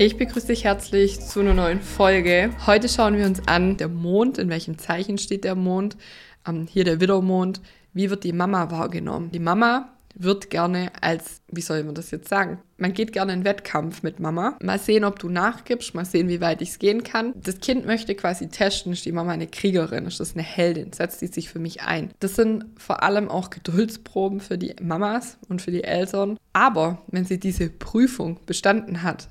Ich begrüße dich herzlich zu einer neuen Folge. Heute schauen wir uns an, der Mond, in welchem Zeichen steht der Mond. Ähm, hier der Widdermond. Wie wird die Mama wahrgenommen? Die Mama wird gerne als, wie soll man das jetzt sagen? Man geht gerne in Wettkampf mit Mama. Mal sehen, ob du nachgibst, mal sehen, wie weit ich es gehen kann. Das Kind möchte quasi testen, ist die Mama eine Kriegerin, ist das eine Heldin, setzt die sich für mich ein. Das sind vor allem auch Geduldsproben für die Mamas und für die Eltern. Aber wenn sie diese Prüfung bestanden hat,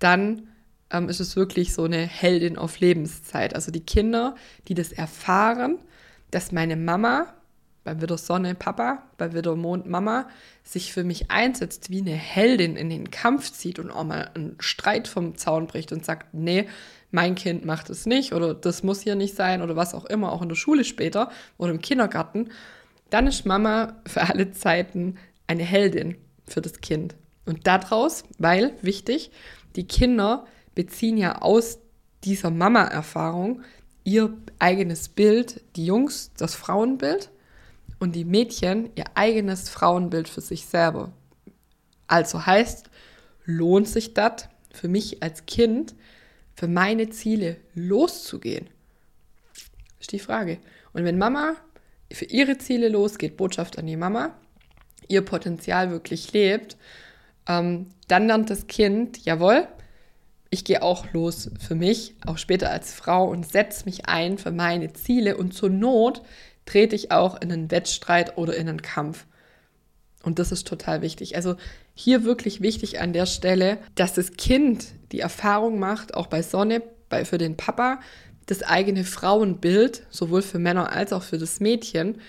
dann ähm, ist es wirklich so eine Heldin auf Lebenszeit. Also die Kinder, die das erfahren, dass meine Mama, bei Widder Sonne Papa, bei Widder Mond Mama, sich für mich einsetzt, wie eine Heldin in den Kampf zieht und auch mal einen Streit vom Zaun bricht und sagt, nee, mein Kind macht es nicht oder das muss hier nicht sein oder was auch immer, auch in der Schule später oder im Kindergarten, dann ist Mama für alle Zeiten eine Heldin für das Kind. Und daraus, weil, wichtig, die Kinder beziehen ja aus dieser Mama-Erfahrung ihr eigenes Bild, die Jungs das Frauenbild und die Mädchen ihr eigenes Frauenbild für sich selber. Also heißt, lohnt sich das für mich als Kind, für meine Ziele loszugehen? Ist die Frage. Und wenn Mama für ihre Ziele losgeht, Botschaft an die Mama, ihr Potenzial wirklich lebt ähm, dann lernt das Kind, jawohl, ich gehe auch los für mich, auch später als Frau und setze mich ein für meine Ziele und zur Not trete ich auch in einen Wettstreit oder in einen Kampf. Und das ist total wichtig. Also hier wirklich wichtig an der Stelle, dass das Kind die Erfahrung macht, auch bei Sonne, bei, für den Papa, das eigene Frauenbild, sowohl für Männer als auch für das Mädchen,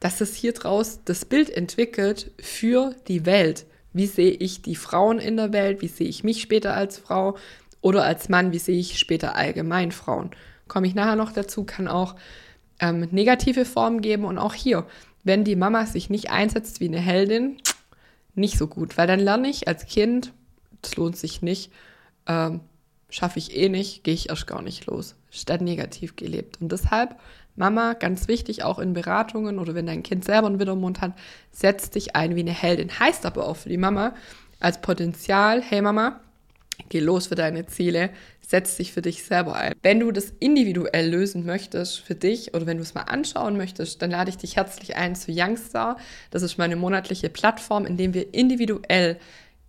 dass es hier draus das Bild entwickelt für die Welt. Wie sehe ich die Frauen in der Welt? Wie sehe ich mich später als Frau? Oder als Mann, wie sehe ich später allgemein Frauen? Komme ich nachher noch dazu, kann auch ähm, negative Formen geben. Und auch hier, wenn die Mama sich nicht einsetzt wie eine Heldin, nicht so gut. Weil dann lerne ich als Kind, das lohnt sich nicht, ähm, schaffe ich eh nicht, gehe ich erst gar nicht los. Statt negativ gelebt. Und deshalb Mama, ganz wichtig, auch in Beratungen oder wenn dein Kind selber einen Widdermond hat, setz dich ein wie eine Heldin. Heißt aber auch für die Mama als Potenzial, hey Mama, geh los für deine Ziele, setz dich für dich selber ein. Wenn du das individuell lösen möchtest für dich oder wenn du es mal anschauen möchtest, dann lade ich dich herzlich ein zu Youngstar. Das ist meine monatliche Plattform, in dem wir individuell